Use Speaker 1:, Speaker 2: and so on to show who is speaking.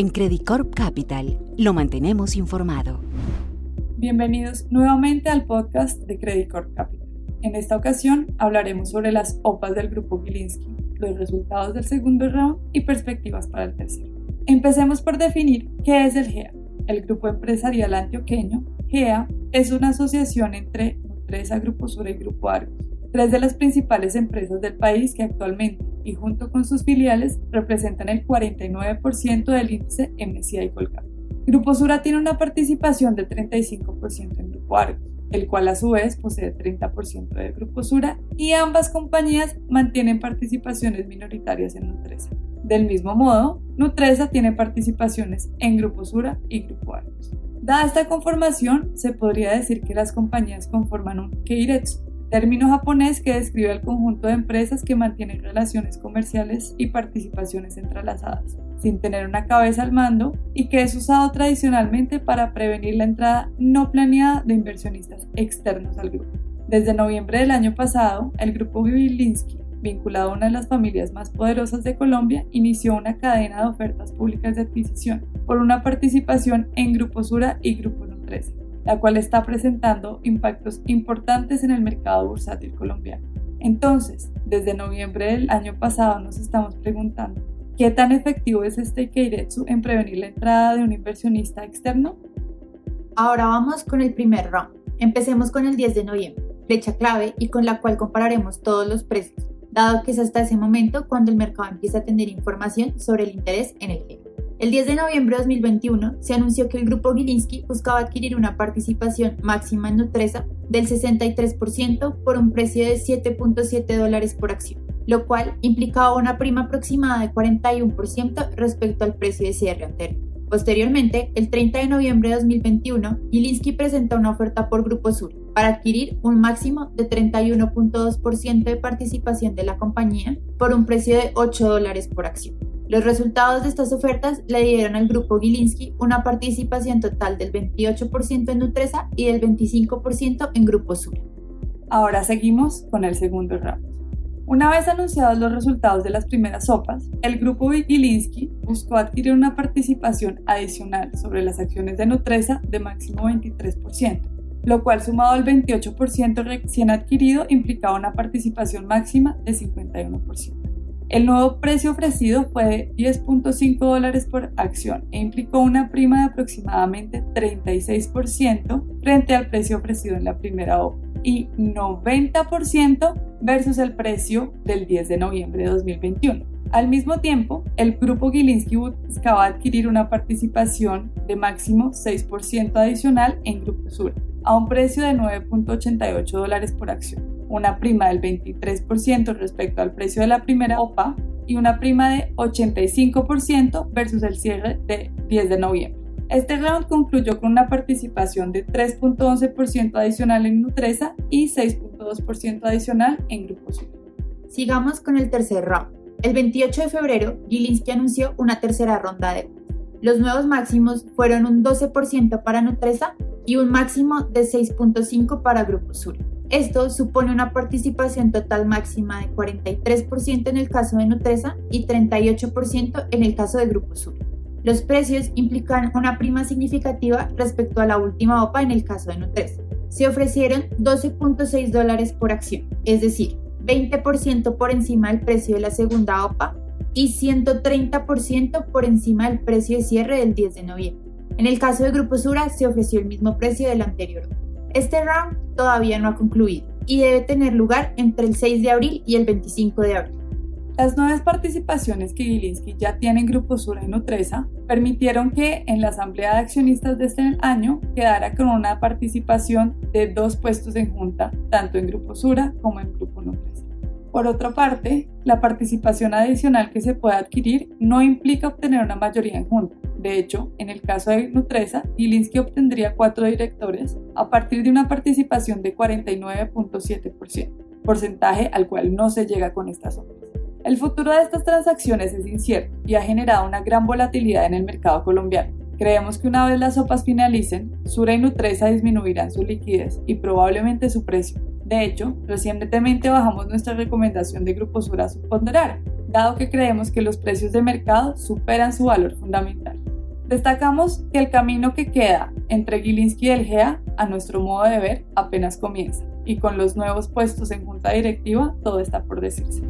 Speaker 1: En Credit Corp Capital lo mantenemos informado.
Speaker 2: Bienvenidos nuevamente al podcast de Credit Corp Capital. En esta ocasión hablaremos sobre las OPAs del grupo Gilinski, los resultados del segundo round y perspectivas para el tercero. Empecemos por definir qué es el GEA. El Grupo Empresarial Antioqueño, GEA, es una asociación entre Nutresa, Grupo Sura y Grupo Argos, tres de las principales empresas del país que actualmente y junto con sus filiales representan el 49% del índice MSCI Colgate. Grupo Sura tiene una participación del 35% en Grupo Argos, el cual a su vez posee 30% de Grupo Sura y ambas compañías mantienen participaciones minoritarias en Nutresa. Del mismo modo, Nutresa tiene participaciones en Grupo Sura y Grupo Argos. Dada esta conformación, se podría decir que las compañías conforman un Keiretsu, término japonés que describe el conjunto de empresas que mantienen relaciones comerciales y participaciones entrelazadas, sin tener una cabeza al mando y que es usado tradicionalmente para prevenir la entrada no planeada de inversionistas externos al grupo. Desde noviembre del año pasado, el grupo Gilinski, vinculado a una de las familias más poderosas de Colombia, inició una cadena de ofertas públicas de adquisición por una participación en Grupo Sura y Grupo la cual está presentando impactos importantes en el mercado bursátil colombiano. Entonces, desde noviembre del año pasado nos estamos preguntando, ¿qué tan efectivo es este Keiretsu en prevenir la entrada de un inversionista externo?
Speaker 3: Ahora vamos con el primer round. Empecemos con el 10 de noviembre, fecha clave y con la cual compararemos todos los precios, dado que es hasta ese momento cuando el mercado empieza a tener información sobre el interés en el GEA. El 10 de noviembre de 2021 se anunció que el grupo Gilinski buscaba adquirir una participación máxima en Nutresa del 63% por un precio de 7.7 dólares por acción, lo cual implicaba una prima aproximada de 41% respecto al precio de cierre anterior. Posteriormente, el 30 de noviembre de 2021, Gilinski presentó una oferta por Grupo Sur para adquirir un máximo de 31.2% de participación de la compañía por un precio de 8 dólares por acción. Los resultados de estas ofertas le dieron al grupo Gilinski una participación total del 28% en Nutresa y del 25% en Grupo Sura.
Speaker 2: Ahora seguimos con el segundo round. Una vez anunciados los resultados de las primeras sopas, el grupo Gilinski buscó adquirir una participación adicional sobre las acciones de Nutresa de máximo 23%, lo cual sumado al 28% recién adquirido implicaba una participación máxima de 51%. El nuevo precio ofrecido fue de 10.5 dólares por acción e implicó una prima de aproximadamente 36% frente al precio ofrecido en la primera OPA y 90% versus el precio del 10 de noviembre de 2021. Al mismo tiempo, el grupo Gilinski buscaba adquirir una participación de máximo 6% adicional en Grupo Sur, a un precio de 9.88 dólares por acción una prima del 23% respecto al precio de la primera OPA y una prima de 85% versus el cierre de 10 de noviembre. Este round concluyó con una participación de 3.11% adicional en Nutresa y 6.2% adicional en Grupo Sur.
Speaker 3: Sigamos con el tercer round. El 28 de febrero, Gilinski anunció una tercera ronda de los nuevos máximos fueron un 12% para Nutresa y un máximo de 6.5% para Grupo Sur. Esto supone una participación total máxima de 43% en el caso de Nutresa y 38% en el caso de Grupo Sur. Los precios implican una prima significativa respecto a la última OPA en el caso de Nutresa. Se ofrecieron 12.6 dólares por acción, es decir, 20% por encima del precio de la segunda OPA y 130% por encima del precio de cierre del 10 de noviembre. En el caso de Grupo Sura se ofreció el mismo precio del anterior. Este round todavía no ha concluido y debe tener lugar entre el 6 de abril y el 25 de abril.
Speaker 2: Las nuevas participaciones que Gilinski ya tiene en Grupo Sura y Nutresa permitieron que en la Asamblea de Accionistas de este año quedara con una participación de dos puestos en junta, tanto en Grupo Sura como en Grupo Nutresa. Por otra parte, la participación adicional que se puede adquirir no implica obtener una mayoría en junta. De hecho, en el caso de Nutresa, Gilinski obtendría cuatro directores a partir de una participación de 49.7%, porcentaje al cual no se llega con estas obras. El futuro de estas transacciones es incierto y ha generado una gran volatilidad en el mercado colombiano. Creemos que una vez las sopas finalicen, Sura y Nutresa disminuirán su liquidez y probablemente su precio, de hecho, recientemente bajamos nuestra recomendación de Grupo Sur a subponderar, dado que creemos que los precios de mercado superan su valor fundamental. Destacamos que el camino que queda entre Gilinski y el GEA, a nuestro modo de ver, apenas comienza, y con los nuevos puestos en junta directiva, todo está por decirse.